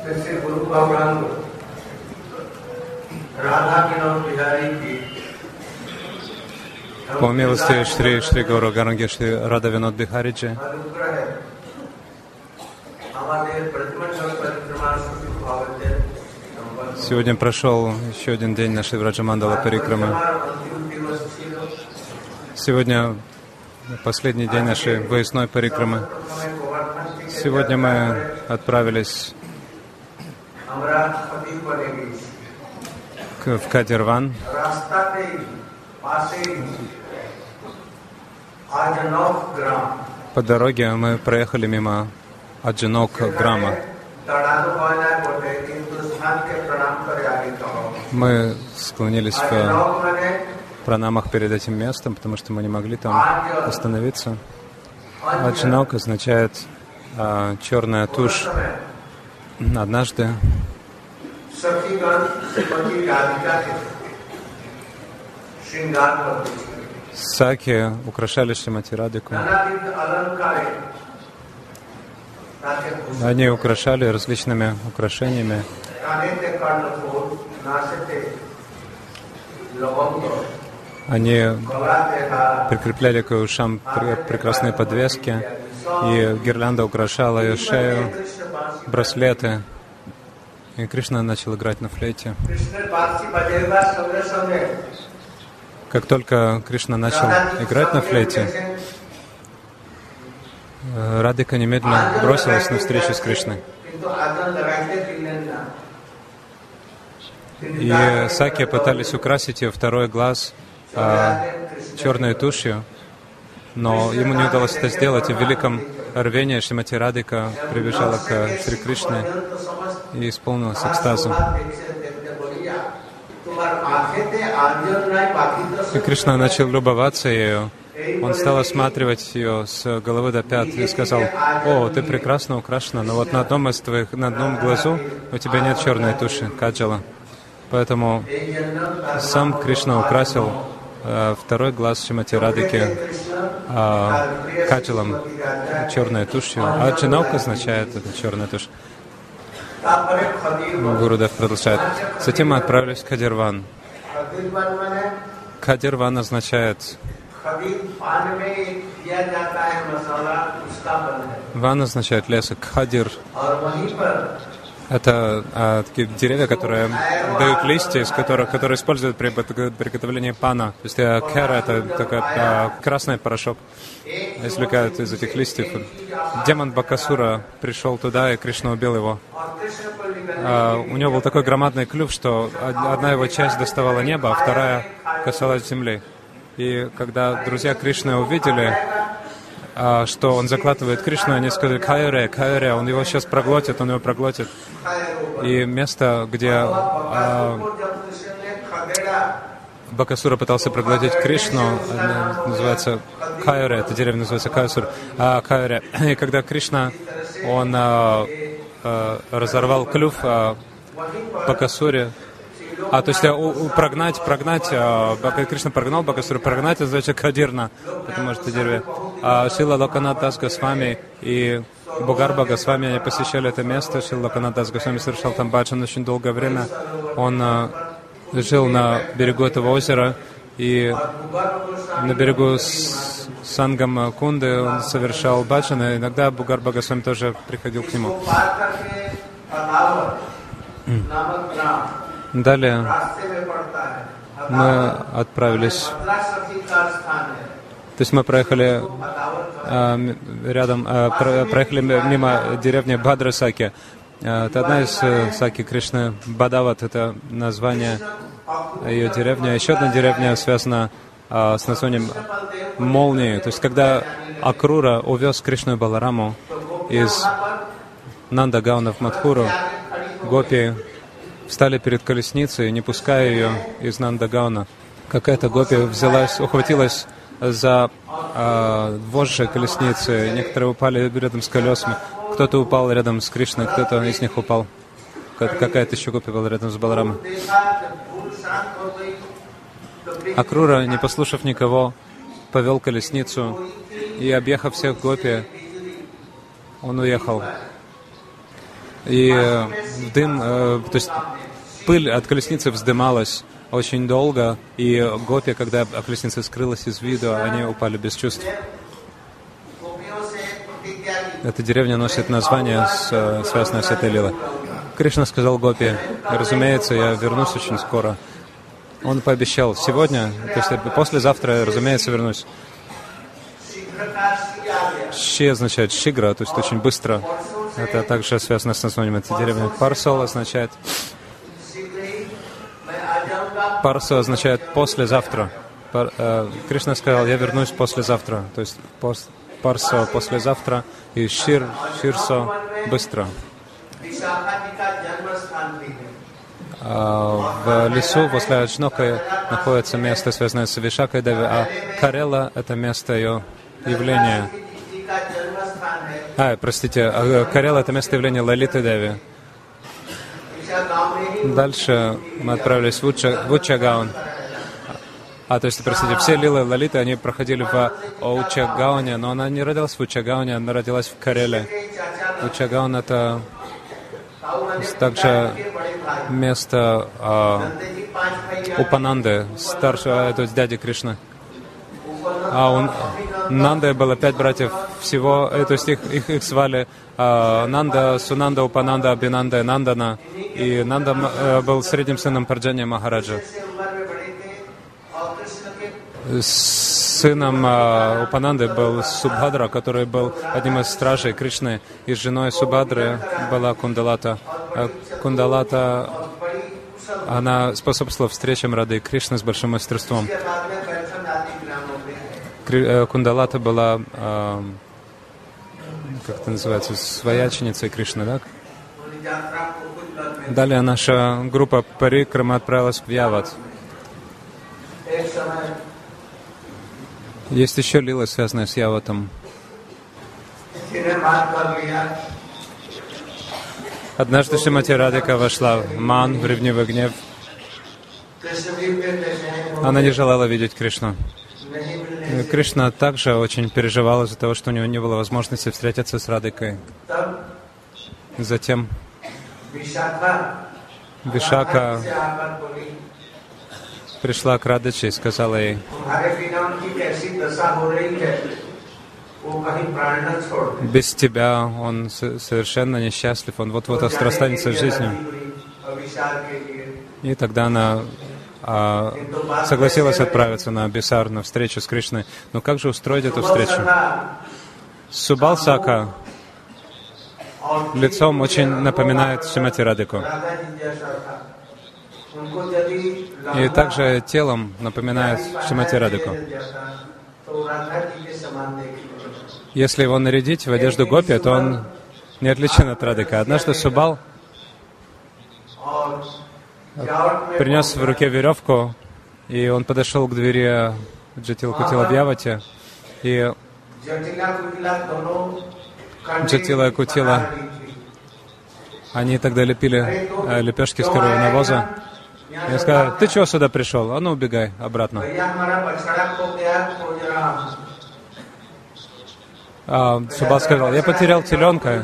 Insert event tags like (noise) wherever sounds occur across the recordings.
जैसे गुरु गौरांग राधा विनोद बिहारी की По милости Шри Шри Гауру Гаранги Шри Рада Винод Бихариджи, अनुग्रह है हमारे प्रतिमंडल परिक्रमा शुरू भावते संपन्न сегодня прошел еще один день нашей Враджамандала Парикрамы. अंतिम दिवस थियो Сегодня последний день нашей выездной Парикрамы. प्रथमे गोवर्धन থেকে Сегодня мы отправились в Кадирван. По дороге мы проехали мимо Аджинок Грама. Мы склонились в пранамах перед этим местом, потому что мы не могли там остановиться. Аджинок означает а, черная тушь. Однажды सखी श्रीमती राधिका के श्रृंगार पर Саки украшали Шримати Радику. Они украшали различными украшениями. Они прикрепляли к ушам прекрасные подвески, и гирлянда украшала ее шею, браслеты. И Кришна начал играть на флейте. Как только Кришна начал играть на флейте, Радика немедленно бросилась на встречу с Кришной. И Саки пытались украсить ее второй глаз а, черной тушью, но ему не удалось это сделать. И в великом рвении Шимати Радика прибежала к Шри Кришне и исполнилась экстазом. И Кришна начал любоваться ею. Он стал осматривать ее с головы до пят и сказал, «О, ты прекрасно украшена, но вот на одном из твоих, на одном глазу у тебя нет черной туши, каджала». Поэтому сам Кришна украсил э, второй глаз Шимати Радыки э, каджалом, черной тушью. А джинаука означает это черная тушь. Гурудев продолжает. Затем мы отправились в Кадирван. Кадирван означает Ван означает лесок. кхадир. Это а, такие деревья, которые дают листья, из которых, которые используют при приготовлении пана. То есть э, а, кера — это такой а, красный порошок, извлекают из этих листьев. Демон Бакасура пришел туда, и Кришна убил его. А, у него был такой громадный клюв, что одна его часть доставала небо, а вторая касалась земли. И когда друзья Кришны увидели а, что он закладывает Кришну, они сказали «Кайре, Кайре», он его сейчас проглотит, он его проглотит. И место, где а, Бакасура пытался проглотить Кришну, называется Кайре, это деревня называется Кайсур, а, Кайре. (clears throat) И когда Кришна, он а, а, разорвал клюв а, Бакасуре, а, то есть э, у, у, прогнать, прогнать, а, Кришна прогнал Бакасуру, прогнать, это значит Кадирна, потому что деревья. А Шила Локанатас Госвами и Бугарба Госвами, они посещали это место. Шила Локанатас Госвами совершал там баджан очень долгое время. Он а, жил на берегу этого озера, и на берегу с Сангам Кунды он совершал баджан, и иногда Бугарба Госвами тоже приходил к нему. Далее мы отправились то есть мы проехали э, рядом, э, проехали мимо деревни Бадрасаки. Э, это одна из э, Саки Кришны. Бадават — это название ее деревни. А Еще одна деревня связана э, с названием Молнии. То есть когда Акрура увез Кришну и Балараму из Нандагауна в Мадхуру, гопи встали перед колесницей, не пуская ее из Нандагауна. Какая-то гопи взялась, ухватилась за а, э, вожжи колесницы. Некоторые упали рядом с колесами. Кто-то упал рядом с Кришной, кто-то из них упал. Какая-то еще копия была рядом с Баларамом. Акрура, не послушав никого, повел колесницу и, объехав всех гопи, он уехал. И э, дым, э, то есть пыль от колесницы вздымалась, очень долго, и гопи, когда колесница скрылась из виду, они упали без чувств. Эта деревня носит название, связанное с этой лилой. Кришна сказал Гопи, разумеется, я вернусь очень скоро. Он пообещал, сегодня, то есть послезавтра, разумеется, вернусь. Ши означает шигра, то есть очень быстро. Это также связано с названием этой деревни. Парсал означает парса означает послезавтра. Пар, э, Кришна сказал, я вернусь послезавтра. То есть пос, парса послезавтра и шир, ширсо быстро. А в лесу после Ачнока находится место, связанное с Вишакой Деви, а Карела — это место ее явления. А, простите, а, Карела — это место явления Лалиты Деви. Дальше мы отправились в, Уча, в Учагаон. А, то есть, простите, все Лилы и Лолиты, они проходили в Учагауне, но она не родилась в Учагауне, она родилась в Кареле. Учагаун — это также место э, Упананды, старшего, то есть дяди Кришны а у Нанды было пять братьев всего, э, то есть их, их, их звали а, Нанда, Сунанда, Упананда, Абинанда и Нандана. И Нанда а, был средним сыном Парджани Махараджа. Сыном а, Упананды был Субхадра, который был одним из стражей Кришны, и женой Субхадры была Кундалата. А, Кундалата она способствовала встречам Рады и Кришны с большим мастерством. Э, Кундалата была, эм, как это называется, свояченицей Кришны, да? Далее наша группа Парикрама отправилась в Яват. Есть еще лила, связанная с Яватом. Однажды Шимати Радика вошла в ман, в ревнивый гнев. Она не желала видеть Кришну. Кришна также очень переживал из-за того, что у него не было возможности встретиться с Радикой. Затем Вишака пришла к Радыче и сказала ей, без тебя он совершенно несчастлив, он вот-вот расстанется с жизнью. И тогда она а, согласилась отправиться на Бисар, на встречу с Кришной. Но как же устроить эту встречу? Субалсака лицом очень напоминает Шимати Радику. И также телом напоминает Шимати Радику. Если его нарядить в одежду гопи, то он не отличен от Радика. Однажды Субал принес в руке веревку, и он подошел к двери Джатил Кутила Бьявати, и Джатила и Кутила, они тогда лепили э, лепешки с коровьего навоза. Я сказал, ты чего сюда пришел? А ну убегай обратно. А, Субат сказал, я потерял теленка,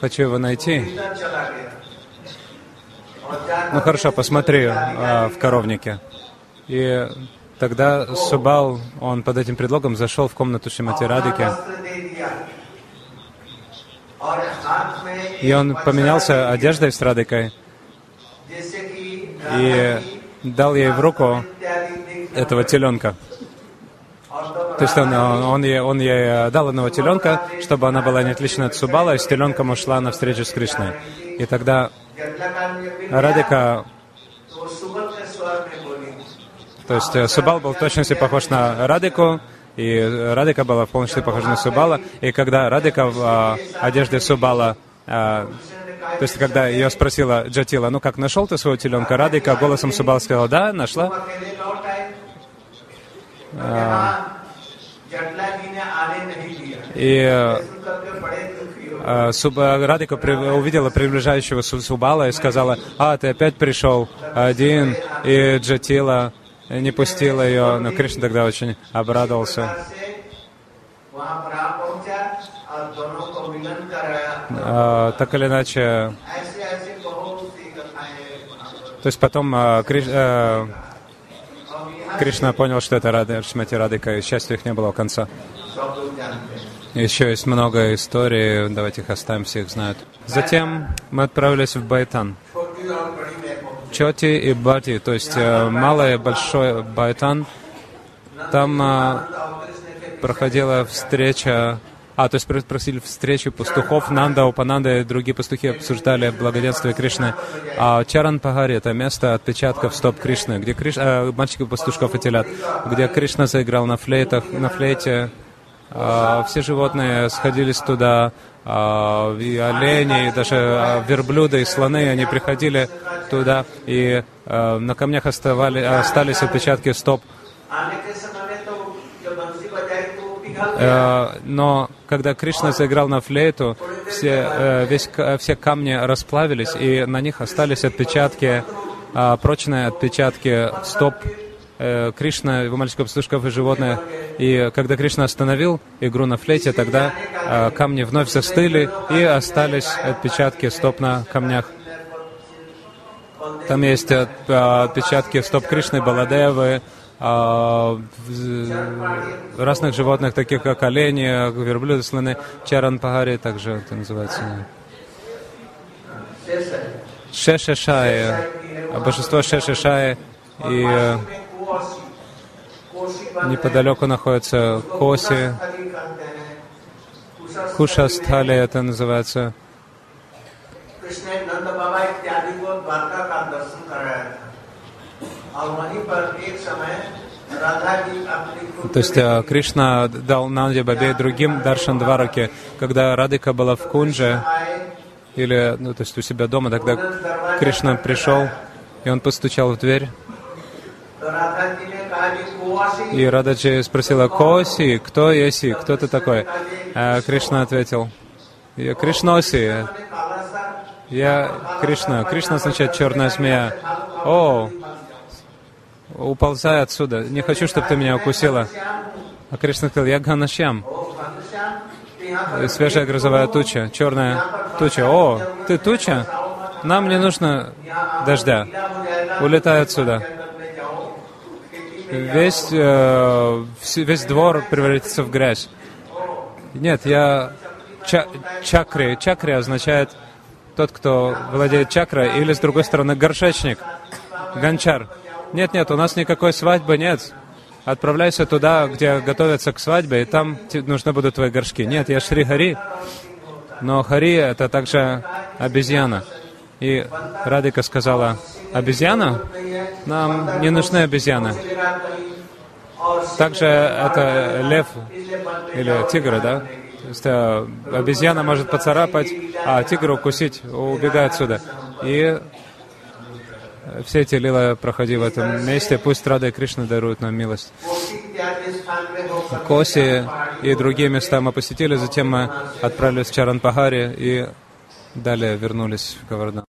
хочу его найти. Ну хорошо, посмотри а, в коровнике. И тогда Субал, он под этим предлогом зашел в комнату Шимати Радики. И он поменялся одеждой с Радикой и дал ей в руку этого теленка. То есть он, он, ей, он ей дал одного теленка, чтобы она была не отлична от Субала, и с теленком ушла на встречу с Кришной. И тогда Радика, то есть э, Субал был в точности похож на Радику, и Радика была в полностью похожа на Субала, и когда Радика в а, одежде Субала, а, то есть когда ее спросила Джатила, ну как, нашел ты своего теленка, Радика голосом Субала сказала, да, нашла. А, и а, радика увидела приближающегося Субала и сказала, «А, ты опять пришел один!» И Джатила не пустила ее, но Кришна тогда очень обрадовался. А, так или иначе, то есть потом а, Кришна понял, что это радика, и счастья их не было конца. Еще есть много историй, давайте их оставим, всех знают. Затем мы отправились в Байтан. Чоти и Бати, то есть э, малое и большое Байтан. Там э, проходила встреча а, то есть просили встречу пастухов, Нанда, Упананда и другие пастухи обсуждали благоденствие Кришны. А Чаран Пахари — это место отпечатков стоп Кришны, где Криш... э, мальчиков пастушков и телят, где Кришна заиграл на флейтах, на флейте, а, все животные сходились туда, а, и олени, и даже а, верблюды, и слоны, они приходили туда, и на камнях оставали, остались отпечатки стоп. Э, но когда Кришна заиграл на флейту, все, э, весь, все камни расплавились, и на них остались отпечатки, прочные отпечатки стоп э, Кришна, его мальчиков, пастушков и животные. И когда Кришна остановил игру на флейте, тогда э, камни вновь застыли и остались отпечатки стоп на камнях. Там есть от, отпечатки стоп Кришны, Баладевы, э, разных животных, таких как олени, верблюды, слоны, чаран пахари, также это называется. Шешешаи, большинство шешешаи и э, Неподалеку находится Коси, Кушастали, это называется. То есть э, Кришна дал Нанде Бабе и другим Даршан Двараке, Когда Радика была в Кунже, или, ну, то есть у себя дома, тогда Кришна пришел, и он постучал в дверь. И Рададжи спросила, «Коси, кто еси, кто ты такой?» а Кришна ответил, «Я Кришноси, я Кришна». Кришна означает «черная змея». «О, уползай отсюда, не хочу, чтобы ты меня укусила». А Кришна сказал, «Я Ганашьям». Свежая грозовая туча, черная туча. «О, ты туча? Нам не нужно дождя. Улетай отсюда». Весь, э, весь двор превратится в грязь. Нет, я ча- чакри. Чакри означает тот, кто владеет чакрой, или, с другой стороны, горшечник, гончар. Нет, нет, у нас никакой свадьбы нет. Отправляйся туда, где готовятся к свадьбе, и там нужны будут твои горшки. Нет, я Шри Хари. Но Хари — это также обезьяна. И Радика сказала, обезьяна? Нам не нужны обезьяны. Также это лев или тигр, да? То есть э, обезьяна может поцарапать, а тигр укусить, убегай отсюда. И все эти лила проходи в этом месте. Пусть Рада и Кришна даруют нам милость. Коси и другие места мы посетили, затем мы отправились в Чаранпахари и далее вернулись в Кавардан.